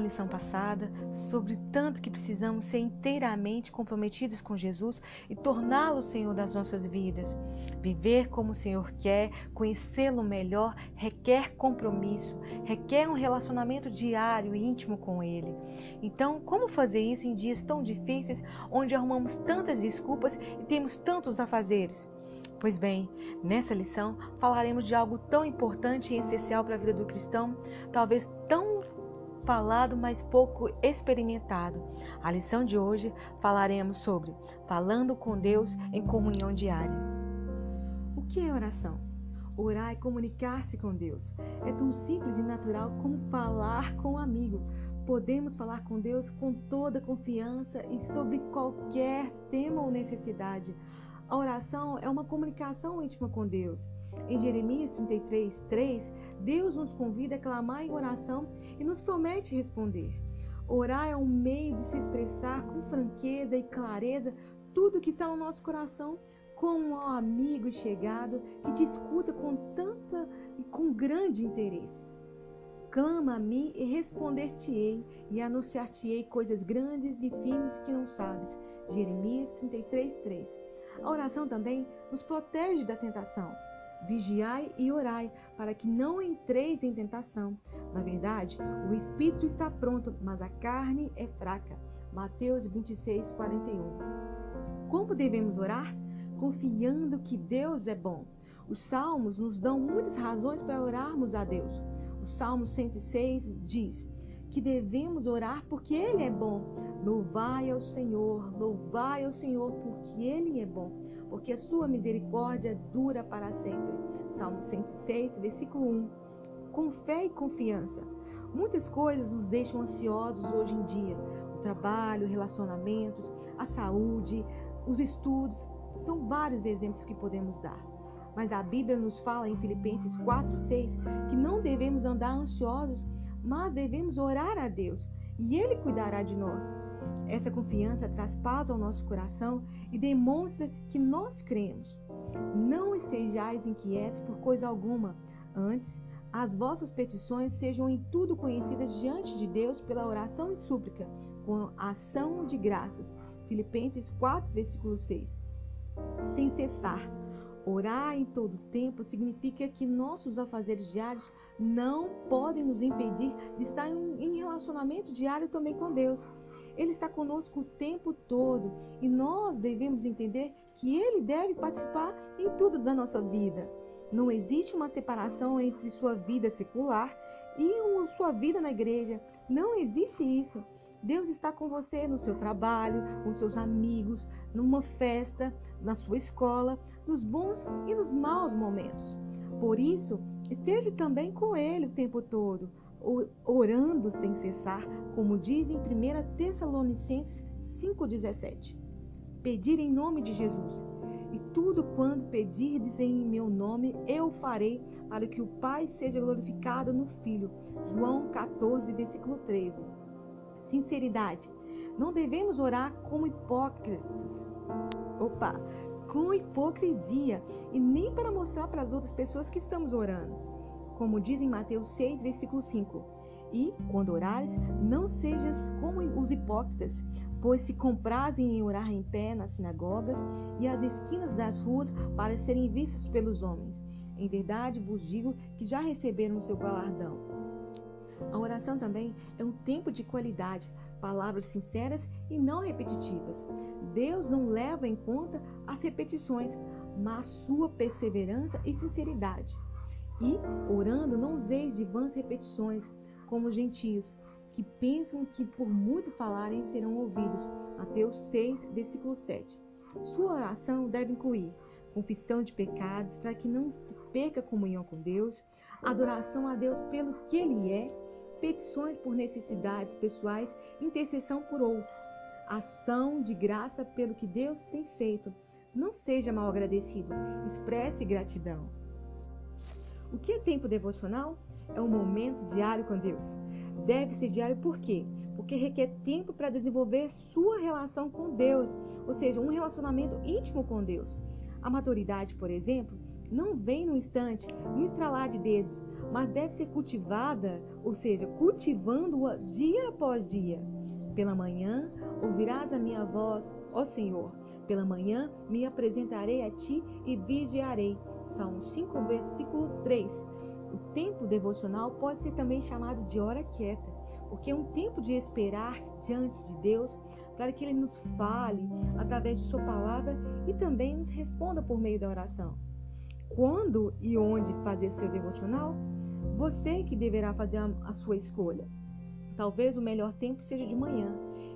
Lição passada sobre tanto que precisamos ser inteiramente comprometidos com Jesus e torná-lo Senhor das nossas vidas. Viver como o Senhor quer, conhecê-lo melhor, requer compromisso, requer um relacionamento diário e íntimo com Ele. Então, como fazer isso em dias tão difíceis, onde arrumamos tantas desculpas e temos tantos afazeres? Pois bem, nessa lição falaremos de algo tão importante e essencial para a vida do cristão, talvez tão falado, mas pouco experimentado. A lição de hoje falaremos sobre falando com Deus em comunhão diária. O que é oração? Orar é comunicar-se com Deus. É tão simples e natural como falar com um amigo. Podemos falar com Deus com toda confiança e sobre qualquer tema ou necessidade. A oração é uma comunicação íntima com Deus. Em Jeremias 33, 3, Deus nos convida a clamar em oração e nos promete responder. Orar é um meio de se expressar com franqueza e clareza tudo que está no nosso coração, como um amigo e chegado que te escuta com tanta e com grande interesse. Clama a mim e responder-te-ei, e anunciar-te-ei coisas grandes e firmes que não sabes. Jeremias 33, 3. A oração também nos protege da tentação. Vigiai e orai, para que não entreis em tentação. Na verdade, o espírito está pronto, mas a carne é fraca. Mateus 26, 41. Como devemos orar? Confiando que Deus é bom. Os salmos nos dão muitas razões para orarmos a Deus. O Salmo 106 diz: que devemos orar porque Ele é bom. Louvai ao Senhor, louvai ao Senhor porque Ele é bom, porque a sua misericórdia dura para sempre. Salmo 106, versículo 1. Com fé e confiança. Muitas coisas nos deixam ansiosos hoje em dia. O trabalho, relacionamentos, a saúde, os estudos, são vários exemplos que podemos dar. Mas a Bíblia nos fala em Filipenses 4, 6 que não devemos andar ansiosos mas devemos orar a Deus e Ele cuidará de nós. Essa confiança traz paz ao nosso coração e demonstra que nós cremos. Não estejais inquietos por coisa alguma, antes, as vossas petições sejam em tudo conhecidas diante de Deus pela oração e súplica, com ação de graças. Filipenses 4, versículo 6. Sem cessar. Orar em todo tempo significa que nossos afazeres diários não podem nos impedir de estar em relacionamento diário também com Deus. Ele está conosco o tempo todo e nós devemos entender que Ele deve participar em tudo da nossa vida. Não existe uma separação entre sua vida secular e sua vida na igreja. Não existe isso. Deus está com você no seu trabalho, com seus amigos, numa festa, na sua escola, nos bons e nos maus momentos. Por isso, esteja também com Ele o tempo todo, orando sem cessar, como diz em 1 Tessalonicenses 5,17. Pedir em nome de Jesus. E tudo quando pedirdes em meu nome, eu farei, para que o Pai seja glorificado no Filho. João 14, versículo 13. Sinceridade. Não devemos orar como hipócritas. Opa! com hipocrisia e nem para mostrar para as outras pessoas que estamos orando. Como diz em Mateus 6, versículo 5. E, quando orares, não sejas como os hipócritas, pois se comprazem em orar em pé nas sinagogas e às esquinas das ruas para serem vistos pelos homens. Em verdade vos digo que já receberam o seu galardão. A oração também é um tempo de qualidade, palavras sinceras e não repetitivas. Deus não leva em conta as repetições, mas sua perseverança e sinceridade. E, orando, não useis de vãs repetições, como os gentios, que pensam que por muito falarem serão ouvidos. Mateus 6, versículo 7. Sua oração deve incluir confissão de pecados para que não se perca comunhão com Deus, adoração a Deus pelo que Ele é, petições por necessidades pessoais, intercessão por outros, ação de graça pelo que Deus tem feito. Não seja mal agradecido, expresse gratidão. O que é tempo devocional? É um momento diário com Deus. Deve ser diário por quê? Porque requer tempo para desenvolver sua relação com Deus, ou seja, um relacionamento íntimo com Deus. A maturidade, por exemplo, não vem no instante, no estralar de dedos, mas deve ser cultivada, ou seja, cultivando-a dia após dia. Pela manhã ouvirás a minha voz, ó Senhor. Pela manhã me apresentarei a ti e vigiarei. Salmo 5, versículo 3. O tempo devocional pode ser também chamado de hora quieta, porque é um tempo de esperar diante de Deus para que Ele nos fale através de Sua palavra e também nos responda por meio da oração. Quando e onde fazer seu devocional? Você que deverá fazer a sua escolha. Talvez o melhor tempo seja de manhã.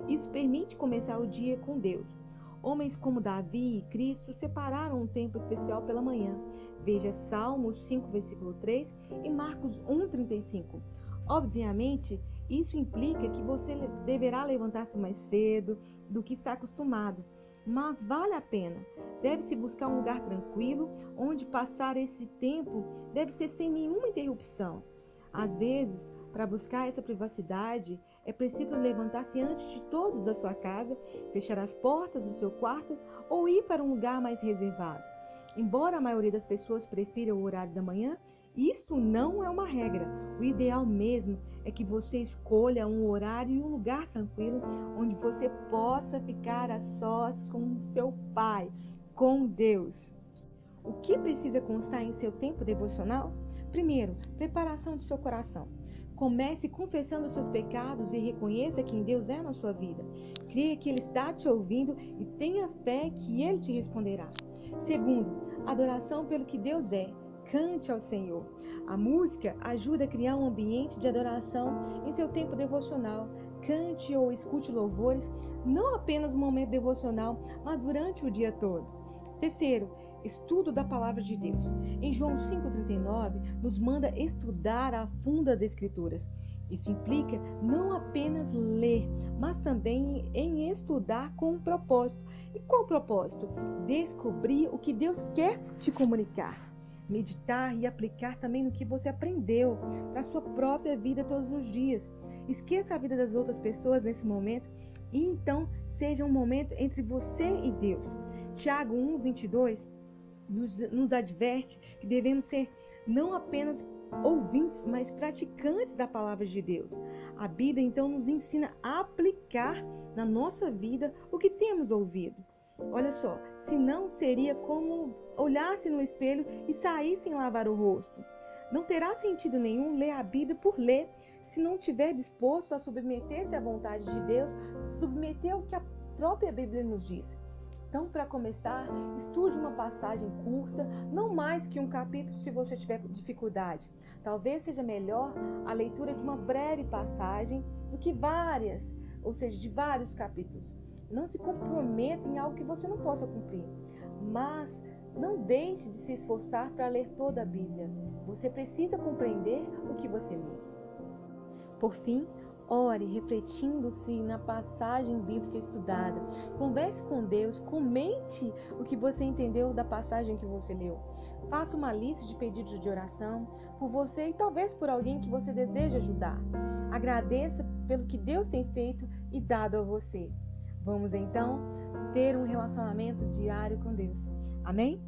Isso permite começar o dia com Deus. Homens como Davi e Cristo separaram um tempo especial pela manhã. Veja Salmos 5, versículo 3 e Marcos 1, 35. Obviamente, isso implica que você deverá levantar-se mais cedo do que está acostumado, mas vale a pena. Deve-se buscar um lugar tranquilo onde passar esse tempo deve ser sem nenhuma interrupção. Às vezes, para buscar essa privacidade, é preciso levantar-se antes de todos da sua casa, fechar as portas do seu quarto ou ir para um lugar mais reservado. Embora a maioria das pessoas prefira o horário da manhã, isto não é uma regra. O ideal mesmo é que você escolha um horário e um lugar tranquilo onde você possa ficar a sós com seu Pai, com Deus. O que precisa constar em seu tempo devocional? Primeiro, preparação de seu coração. Comece confessando seus pecados e reconheça quem Deus é na sua vida. Creia que Ele está te ouvindo e tenha fé que Ele te responderá. Segundo, adoração pelo que Deus é cante ao Senhor. A música ajuda a criar um ambiente de adoração em seu tempo devocional. Cante ou escute louvores, não apenas no momento devocional, mas durante o dia todo. Terceiro, estudo da palavra de Deus. Em João 5,39, nos manda estudar a fundo as Escrituras. Isso implica não apenas ler, mas também em estudar com um propósito. E qual o propósito? Descobrir o que Deus quer te comunicar meditar e aplicar também no que você aprendeu para sua própria vida todos os dias. Esqueça a vida das outras pessoas nesse momento e então seja um momento entre você e Deus. Tiago 1, 22 nos, nos adverte que devemos ser não apenas ouvintes, mas praticantes da palavra de Deus. A Bíblia então nos ensina a aplicar na nossa vida o que temos ouvido. Olha só, se não seria como olhasse no espelho e sair sem lavar o rosto. Não terá sentido nenhum ler a Bíblia por ler, se não tiver disposto a submeter-se à vontade de Deus, submeter ao que a própria Bíblia nos diz. Então, para começar, estude uma passagem curta, não mais que um capítulo se você tiver dificuldade. Talvez seja melhor a leitura de uma breve passagem do que várias, ou seja, de vários capítulos. Não se comprometa em algo que você não possa cumprir, mas não deixe de se esforçar para ler toda a Bíblia. Você precisa compreender o que você lê. Por fim, ore refletindo-se na passagem bíblica estudada. Converse com Deus, comente o que você entendeu da passagem que você leu. Faça uma lista de pedidos de oração por você e talvez por alguém que você deseja ajudar. Agradeça pelo que Deus tem feito e dado a você. Vamos então ter um relacionamento diário com Deus. Amém?